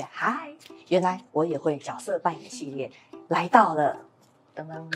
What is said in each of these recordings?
嗨，原来我也会角色扮演系列来到了，噔噔，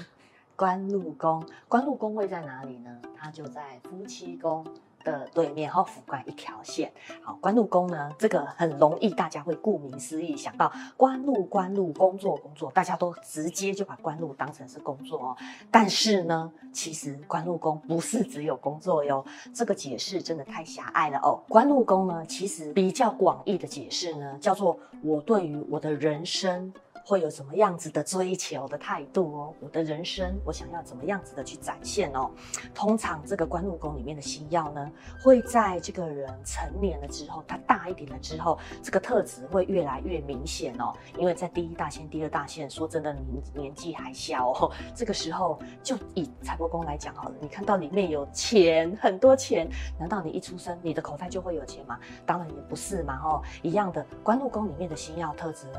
官禄宫。官禄宫位在哪里呢？它就在夫妻宫。的对面后府官一条线，好，官禄宫呢，这个很容易，大家会顾名思义想到官禄官禄工作工作，大家都直接就把官禄当成是工作哦。但是呢，其实官禄宫不是只有工作哟，这个解释真的太狭隘了哦。官禄宫呢，其实比较广义的解释呢，叫做我对于我的人生。会有什么样子的追求的态度哦？我的人生，我想要怎么样子的去展现哦？通常这个官禄宫里面的星耀呢，会在这个人成年了之后，他大一点了之后，这个特质会越来越明显哦。因为在第一大限、第二大限，说真的，年年纪还小哦，这个时候就以财帛宫来讲好了，你看到里面有钱，很多钱，难道你一出生，你的口袋就会有钱吗？当然也不是嘛，哦，一样的，官禄宫里面的星耀特质呢，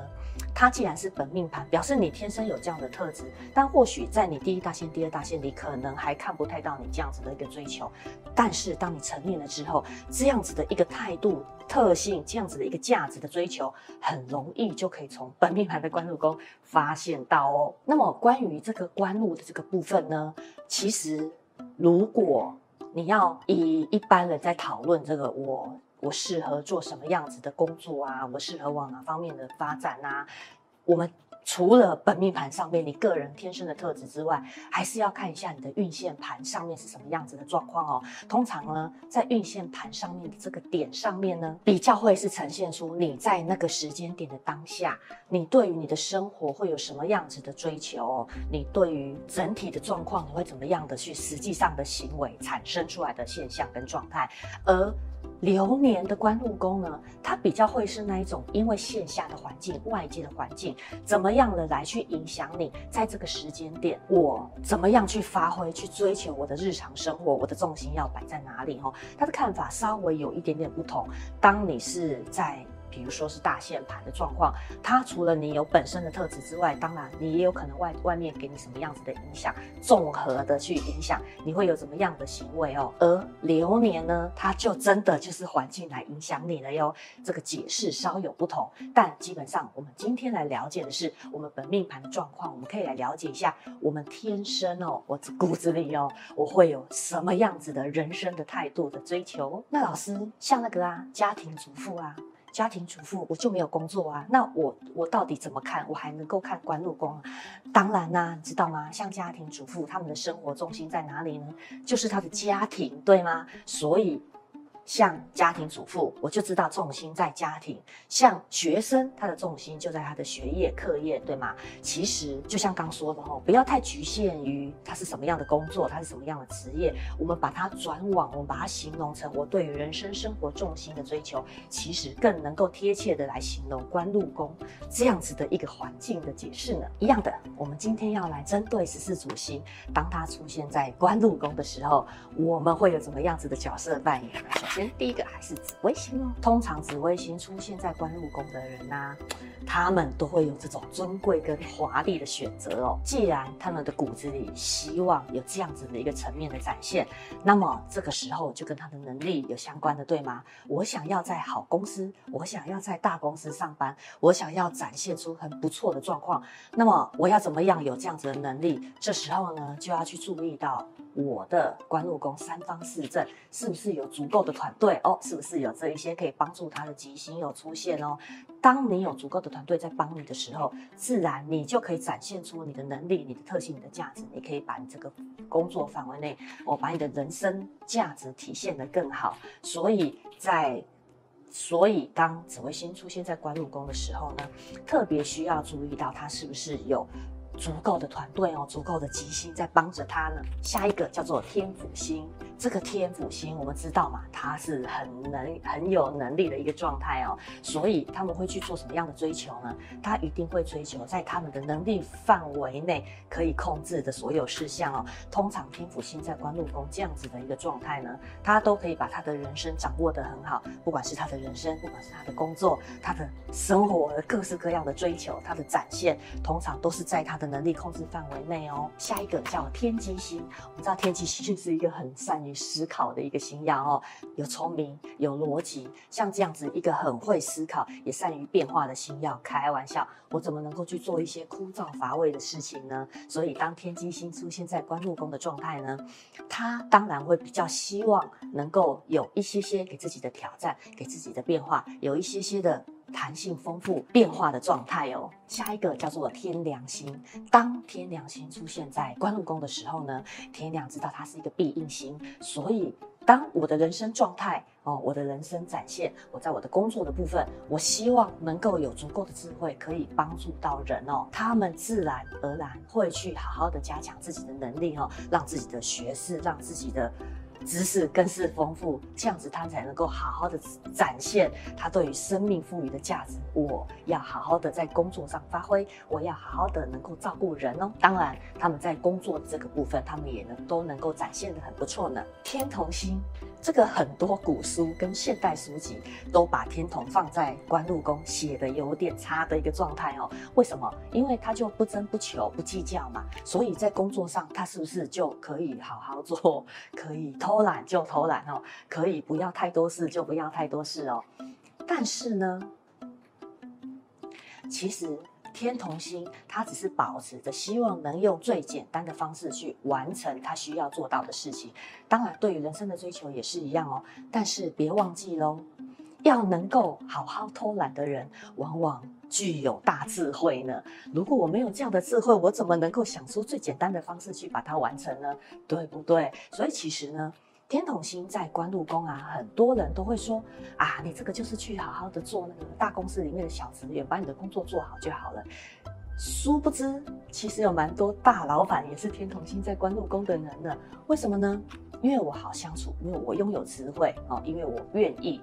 它既然是本命盘表示你天生有这样的特质，但或许在你第一大限、第二大限里，可能还看不太到你这样子的一个追求。但是当你成年了之后，这样子的一个态度、特性，这样子的一个价值的追求，很容易就可以从本命盘的官禄宫发现到哦。那么关于这个官禄的这个部分呢，其实如果你要以一般人在讨论这个我。我适合做什么样子的工作啊？我适合往哪方面的发展啊？我们除了本命盘上面你个人天生的特质之外，还是要看一下你的运线盘上面是什么样子的状况哦。通常呢，在运线盘上面的这个点上面呢，比较会是呈现出你在那个时间点的当下，你对于你的生活会有什么样子的追求哦？你对于整体的状况，你会怎么样的去实际上的行为产生出来的现象跟状态，而。流年的官禄宫呢，它比较会是那一种，因为线下的环境、外界的环境怎么样了来去影响你，在这个时间点，我怎么样去发挥、去追求我的日常生活，我的重心要摆在哪里？哦，他的看法稍微有一点点不同。当你是在。比如说是大限盘的状况，它除了你有本身的特质之外，当然你也有可能外外面给你什么样子的影响，综合的去影响你会有什么样的行为哦。而流年呢，它就真的就是环境来影响你了哟。这个解释稍有不同，但基本上我们今天来了解的是我们本命盘的状况，我们可以来了解一下我们天生哦，我骨子里哦，我会有什么样子的人生的态度的追求。那老师像那个啊，家庭主妇啊。家庭主妇，我就没有工作啊，那我我到底怎么看？我还能够看官禄宫？当然啦、你知道吗？像家庭主妇，他们的生活重心在哪里呢？就是他的家庭，对吗？所以。像家庭主妇，我就知道重心在家庭；像学生，他的重心就在他的学业、课业，对吗？其实就像刚说的哦，不要太局限于他是什么样的工作，他是什么样的职业。我们把它转往，我们把它形容成我对于人生生活重心的追求，其实更能够贴切的来形容官禄宫这样子的一个环境的解释呢。一样的，我们今天要来针对十四主星，当它出现在官禄宫的时候，我们会有怎么样子的角色扮演呢？第一个还是紫微星哦。通常紫微星出现在官禄宫的人呐、他们都会有这种尊贵跟华丽的选择哦。既然他们的骨子里希望有这样子的一个层面的展现，那么这个时候就跟他的能力有相关的，对吗？我想要在好公司，我想要在大公司上班，我想要展现出很不错的状况，那么我要怎么样有这样子的能力？这时候呢，就要去注意到。我的官禄宫三方四正是不是有足够的团团队哦？是不是有这一些可以帮助他的吉星有出现哦？当你有足够的团队在帮你的时候，自然你就可以展现出你的能力、你的特性、你的价值。你可以把你这个工作范围内，我，把你的人生价值体现得更好。所以在，所以当紫微星出现在官禄宫的时候呢，特别需要注意到他是不是有。足够的团队哦，足够的吉星在帮着他呢。下一个叫做天府星。这个天府星，我们知道嘛，他是很能、很有能力的一个状态哦，所以他们会去做什么样的追求呢？他一定会追求在他们的能力范围内可以控制的所有事项哦。通常天府星在官禄宫这样子的一个状态呢，他都可以把他的人生掌握得很好，不管是他的人生，不管是他的工作，他的生活的各式各样的追求，他的展现，通常都是在他的能力控制范围内哦。下一个叫天机星，我们知道天机星是一个很善。于思考的一个星曜哦，有聪明，有逻辑，像这样子一个很会思考，也善于变化的星曜。开玩笑，我怎么能够去做一些枯燥乏味的事情呢？所以当天机星出现在官禄宫的状态呢，他当然会比较希望能够有一些些给自己的挑战，给自己的变化，有一些些的。弹性丰富变化的状态哦。下一个叫做天梁星，当天梁星出现在官禄宫的时候呢，天梁知道它是一个必应星，所以当我的人生状态哦，我的人生展现，我在我的工作的部分，我希望能够有足够的智慧，可以帮助到人哦，他们自然而然会去好好的加强自己的能力哦，让自己的学识，让自己的。知识更是丰富，这样子他才能够好好的展现他对于生命赋予的价值。我要好好的在工作上发挥，我要好好的能够照顾人哦。当然，他们在工作这个部分，他们也能都能够展现得很不错呢。天同星。这个很多古书跟现代书籍都把天同放在官禄宫写的有点差的一个状态哦。为什么？因为他就不争不求不计较嘛，所以在工作上他是不是就可以好好做？可以偷懒就偷懒哦，可以不要太多事就不要太多事哦。但是呢，其实。天同星，他只是保持着希望能用最简单的方式去完成他需要做到的事情。当然，对于人生的追求也是一样哦。但是别忘记喽，要能够好好偷懒的人，往往具有大智慧呢。如果我没有这样的智慧，我怎么能够想出最简单的方式去把它完成呢？对不对？所以其实呢。天同星在官禄宫啊，很多人都会说啊，你这个就是去好好的做那个大公司里面的小职员，把你的工作做好就好了。殊不知，其实有蛮多大老板也是天同星在官禄宫的人呢。为什么呢？因为我好相处，因为我拥有智慧哦，因为我愿意。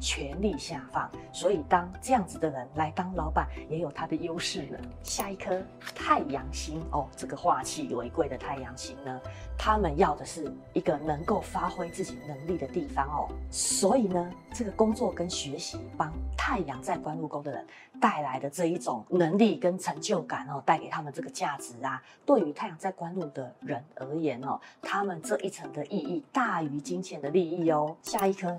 全力下放，所以当这样子的人来当老板，也有他的优势呢。下一颗太阳星哦，这个化气为贵的太阳星呢，他们要的是一个能够发挥自己能力的地方哦。所以呢，这个工作跟学习帮太阳在官禄宫的人带来的这一种能力跟成就感哦，带给他们这个价值啊，对于太阳在官禄的人而言哦，他们这一层的意义大于金钱的利益哦。下一颗。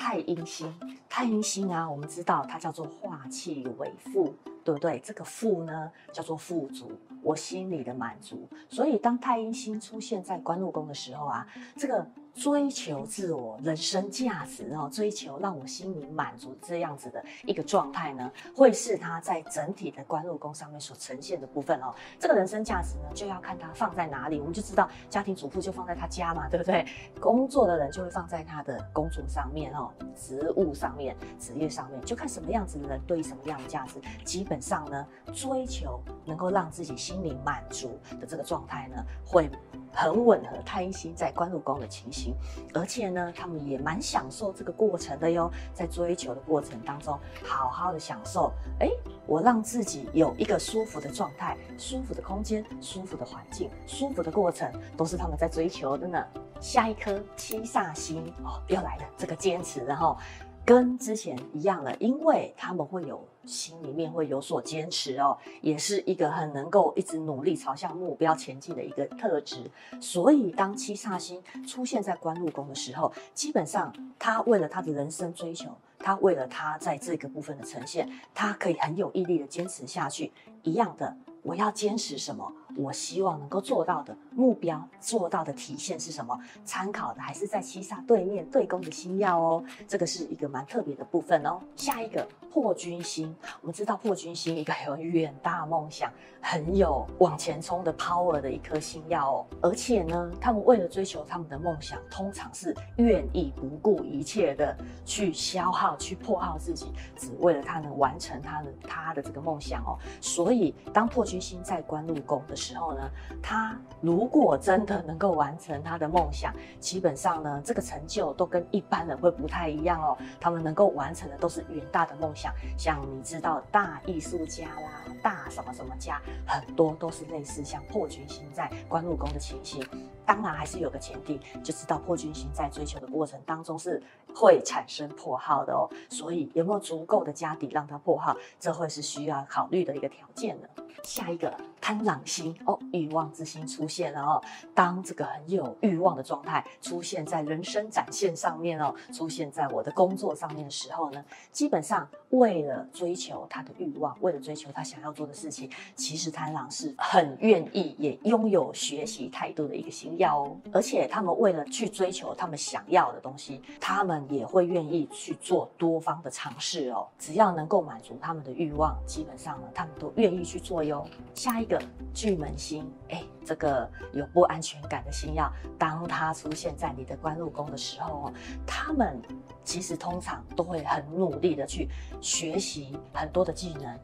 太阴星，太阴星啊，我们知道它叫做化气为富，对不对？这个富呢，叫做富足，我心里的满足。所以当太阴星出现在官禄宫的时候啊，这个。追求自我人生价值哦，追求让我心里满足这样子的一个状态呢，会是他在整体的官禄宫上面所呈现的部分哦。这个人生价值呢，就要看他放在哪里。我们就知道，家庭主妇就放在他家嘛，对不对？工作的人就会放在他的工作上面哦，职务上面、职业上面，就看什么样子的人对于什么样的价值。基本上呢，追求能够让自己心里满足的这个状态呢，会。很吻合太阴星在官禄宫的情形，而且呢，他们也蛮享受这个过程的哟。在追求的过程当中，好好的享受。哎，我让自己有一个舒服的状态、舒服的空间、舒服的环境、舒服的过程，都是他们在追求的呢。下一颗七煞星哦，又来了，这个坚持，然后。跟之前一样了，因为他们会有心里面会有所坚持哦，也是一个很能够一直努力朝向目标前进的一个特质。所以当七煞星出现在官禄宫的时候，基本上他为了他的人生追求，他为了他在这个部分的呈现，他可以很有毅力的坚持下去。一样的，我要坚持什么？我希望能够做到的目标，做到的体现是什么？参考的还是在七煞对面对宫的星曜哦，这个是一个蛮特别的部分哦。下一个破军星，我们知道破军星一个有远大梦想、很有往前冲的 power 的一颗星曜哦，而且呢，他们为了追求他们的梦想，通常是愿意不顾一切的去消耗、去破耗自己，只为了他能完成他的他的这个梦想哦。所以，当破军星在官禄宫的时候呢，他如果真的能够完成他的梦想，基本上呢，这个成就都跟一般人会不太一样哦。他们能够完成的都是远大的梦想，像你知道大艺术家啦，大什么什么家，很多都是类似像破军星在官禄宫的情形。当然还是有个前提，就知道破军星在追求的过程当中是会产生破耗的哦。所以有没有足够的家底让它破耗，这会是需要考虑的一个条件呢。下一个贪狼星哦，欲望之星出现了哦。当这个很有欲望的状态出现在人生展现上面哦，出现在我的工作上面的时候呢，基本上为了追求他的欲望，为了追求他想要做的事情，其实贪狼是很愿意也拥有学习态度的一个星耀哦。而且他们为了去追求他们想要的东西，他们也会愿意去做多方的尝试哦。只要能够满足他们的欲望，基本上呢，他们都愿意去做哟。下一个巨门星，哎，这个有不安全感的星耀，当它出现在你的官禄宫的时候哦，他们其实通常都会很努力的去学习很多的技能，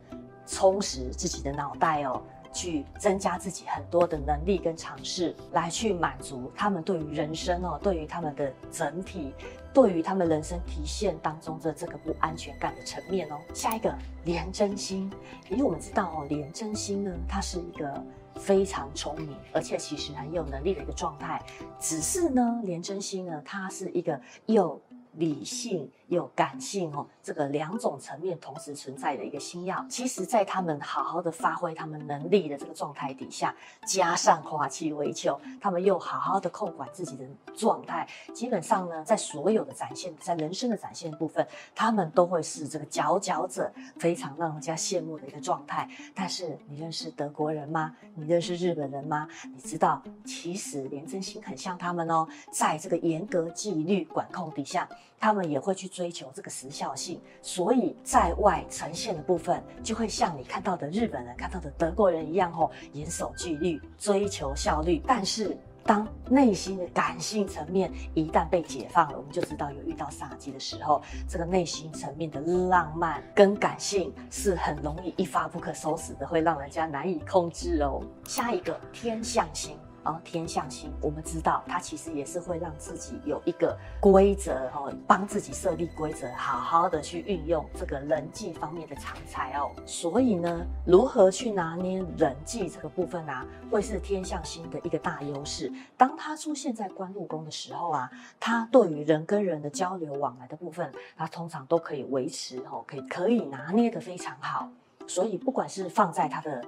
充实自己的脑袋哦。去增加自己很多的能力跟尝试，来去满足他们对于人生哦，对于他们的整体，对于他们人生体现当中的这个不安全感的层面哦。下一个廉贞星，因为我们知道哦，廉贞星呢，它是一个非常聪明，而且其实很有能力的一个状态。只是呢，廉贞星呢，它是一个又理性有感性哦，这个两种层面同时存在的一个星曜，其实，在他们好好的发挥他们能力的这个状态底下，加上化气为球，他们又好好的控管自己的状态，基本上呢，在所有的展现，在人生的展现部分，他们都会是这个佼佼者，非常让人家羡慕的一个状态。但是，你认识德国人吗？你认识日本人吗？你知道，其实廉贞星很像他们哦，在这个严格纪律管控底下。他们也会去追求这个时效性，所以在外呈现的部分就会像你看到的日本人、看到的德国人一样哦，严守纪律，追求效率。但是当内心的感性层面一旦被解放了，我们就知道有遇到杀机的时候，这个内心层面的浪漫跟感性是很容易一发不可收拾的，会让人家难以控制哦。下一个天象星。哦，天象星，我们知道它其实也是会让自己有一个规则哦，帮自己设立规则，好好的去运用这个人际方面的长才哦。所以呢，如何去拿捏人际这个部分啊，会是天象星的一个大优势。当它出现在官禄宫的时候啊，它对于人跟人的交流往来的部分，它通常都可以维持哦，可以可以拿捏得非常好。所以不管是放在它的。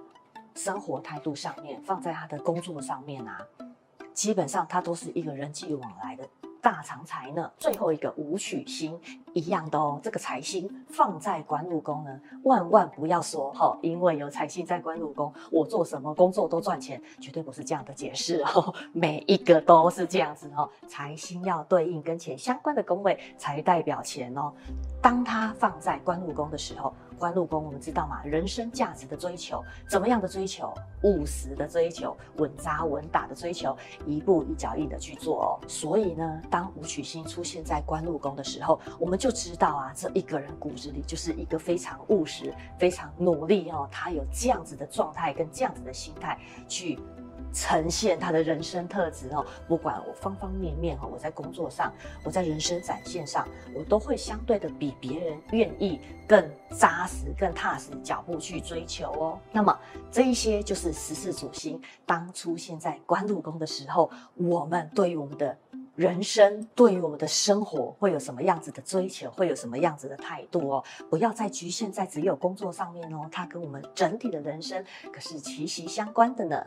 生活态度上面，放在他的工作上面啊，基本上他都是一个人际往来的大长才呢。最后一个武曲星一样的哦，这个财星放在官禄宫呢，万万不要说哈，因为有财星在官禄宫，我做什么工作都赚钱，绝对不是这样的解释哦。每一个都是这样子哦，财星要对应跟钱相关的宫位才代表钱哦。当它放在官禄宫的时候。官禄宫，我们知道嘛，人生价值的追求，怎么样的追求？务实的追求，稳扎稳打的追求，一步一脚印的去做哦。所以呢，当武曲星出现在官禄宫的时候，我们就知道啊，这一个人骨子里就是一个非常务实、非常努力哦，他有这样子的状态跟这样子的心态去。呈现他的人生特质哦，不管我方方面面哦，我在工作上，我在人生展现上，我都会相对的比别人愿意更扎实、更踏实脚步去追求哦。那么这一些就是十四主星当出现在官禄宫的时候，我们对于我们的人生，对于我们的生活会有什么样子的追求，会有什么样子的态度哦？不要再局限在只有工作上面哦，它跟我们整体的人生可是息息相关的呢。